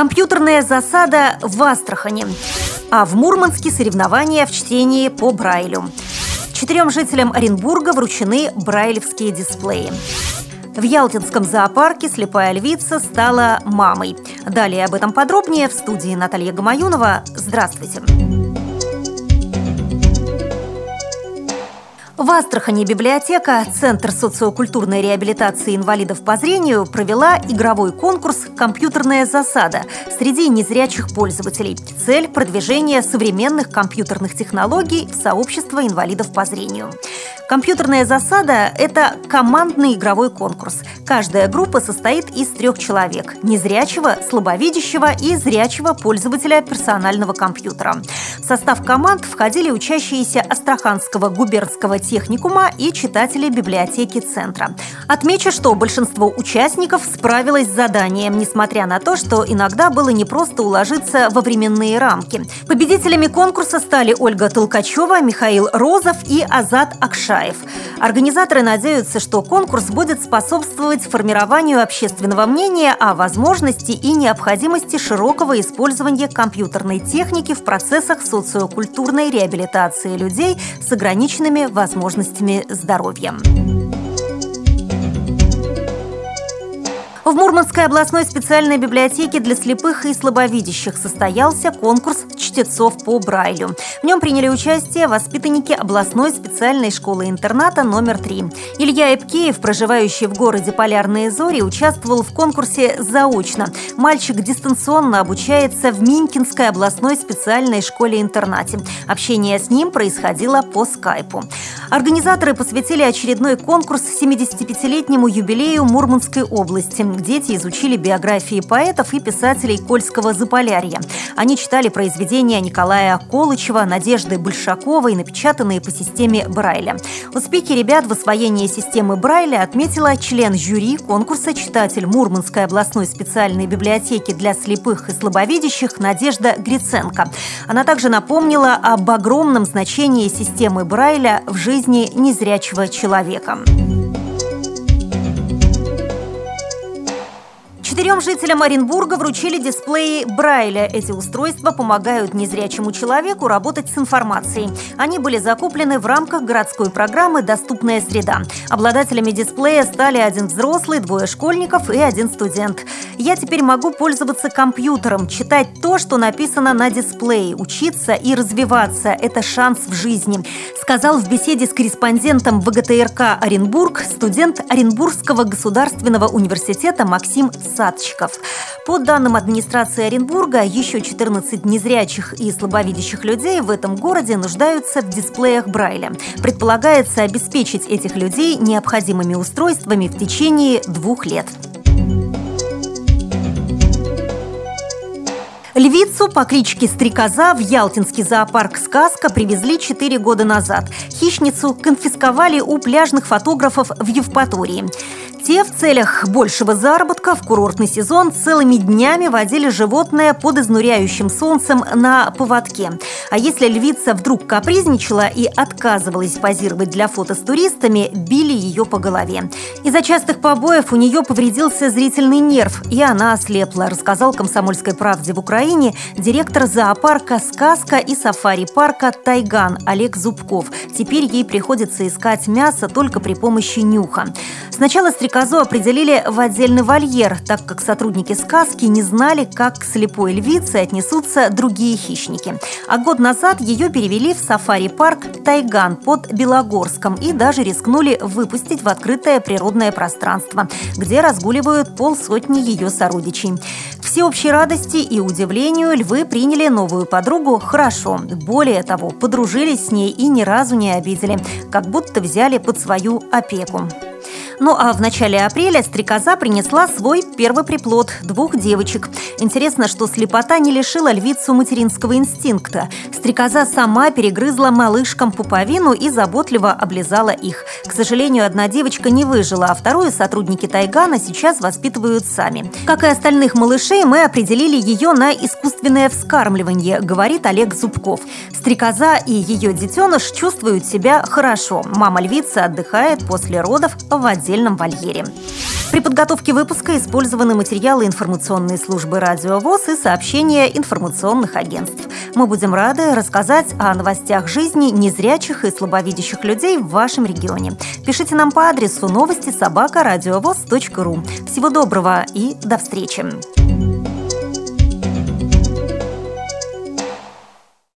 Компьютерная засада в Астрахани. А в Мурманске соревнования в чтении по Брайлю. Четырем жителям Оренбурга вручены брайлевские дисплеи. В Ялтинском зоопарке слепая львица стала мамой. Далее об этом подробнее в студии Наталья Гамаюнова. Здравствуйте. В Астрахани библиотека Центр социокультурной реабилитации инвалидов по зрению провела игровой конкурс «Компьютерная засада» среди незрячих пользователей. Цель – продвижение современных компьютерных технологий в сообщество инвалидов по зрению. Компьютерная засада – это командный игровой конкурс. Каждая группа состоит из трех человек – незрячего, слабовидящего и зрячего пользователя персонального компьютера. В состав команд входили учащиеся Астраханского губернского техникума и читатели библиотеки центра. Отмечу, что большинство участников справилось с заданием, несмотря на то, что иногда было непросто уложиться во временные рамки. Победителями конкурса стали Ольга Толкачева, Михаил Розов и Азат Акшай. Караев. Организаторы надеются, что конкурс будет способствовать формированию общественного мнения о возможности и необходимости широкого использования компьютерной техники в процессах социокультурной реабилитации людей с ограниченными возможностями здоровья. В Мурманской областной специальной библиотеке для слепых и слабовидящих состоялся конкурс чтецов по Брайлю. В нем приняли участие воспитанники областной специальной школы-интерната номер 3. Илья Эпкеев, проживающий в городе Полярные Зори, участвовал в конкурсе заочно. Мальчик дистанционно обучается в Минкинской областной специальной школе-интернате. Общение с ним происходило по скайпу. Организаторы посвятили очередной конкурс 75-летнему юбилею Мурманской области. Дети изучили биографии поэтов и писателей Кольского Заполярья. Они читали произведения Николая Колычева, Надежды Большаковой, напечатанные по системе Брайля. Успехи ребят в освоении системы Брайля отметила член жюри конкурса «Читатель Мурманской областной специальной библиотеки для слепых и слабовидящих» Надежда Гриценко. Она также напомнила об огромном значении системы Брайля в жизни незрячего человека. Четырем жителям Оренбурга вручили дисплеи Брайля. Эти устройства помогают незрячему человеку работать с информацией. Они были закуплены в рамках городской программы «Доступная среда». Обладателями дисплея стали один взрослый, двое школьников и один студент. Я теперь могу пользоваться компьютером, читать то, что написано на дисплее, учиться и развиваться. Это шанс в жизни, сказал в беседе с корреспондентом ВГТРК Оренбург студент Оренбургского государственного университета Максим Садчиков. По данным администрации Оренбурга, еще 14 незрячих и слабовидящих людей в этом городе нуждаются в дисплеях Брайля. Предполагается обеспечить этих людей необходимыми устройствами в течение двух лет. Львицу по кличке Стрекоза в Ялтинский зоопарк «Сказка» привезли 4 года назад. Хищницу конфисковали у пляжных фотографов в Евпатории. Те в целях большего заработка в курортный сезон целыми днями водили животное под изнуряющим солнцем на поводке. А если львица вдруг капризничала и отказывалась позировать для фото с туристами, били ее по голове. Из-за частых побоев у нее повредился зрительный нерв, и она ослепла, рассказал «Комсомольской правде» в Украине директор зоопарка «Сказка» и сафари-парка «Тайган» Олег Зубков. Теперь ей приходится искать мясо только при помощи нюха. Сначала стрекозу определили в отдельный вольер, так как сотрудники сказки не знали, как к слепой львице отнесутся другие хищники. А год назад ее перевели в сафари-парк Тайган под Белогорском и даже рискнули выпустить в открытое природное пространство, где разгуливают полсотни ее сородичей. К всеобщей радости и удивлению львы приняли новую подругу хорошо. Более того, подружились с ней и ни разу не обидели, как будто взяли под свою опеку. Ну а в начале апреля стрекоза принесла свой первый приплод – двух девочек. Интересно, что слепота не лишила львицу материнского инстинкта. Стрекоза сама перегрызла малышкам пуповину и заботливо облизала их. К сожалению, одна девочка не выжила, а вторую сотрудники Тайгана сейчас воспитывают сами. Как и остальных малышей, мы определили ее на искусственное вскармливание, говорит Олег Зубков. Стрекоза и ее детеныш чувствуют себя хорошо. Мама львица отдыхает после родов в воде отдельном вольере. При подготовке выпуска использованы материалы информационной службы «Радио ВОЗ» и сообщения информационных агентств. Мы будем рады рассказать о новостях жизни незрячих и слабовидящих людей в вашем регионе. Пишите нам по адресу новости собака ру. Всего доброго и до встречи!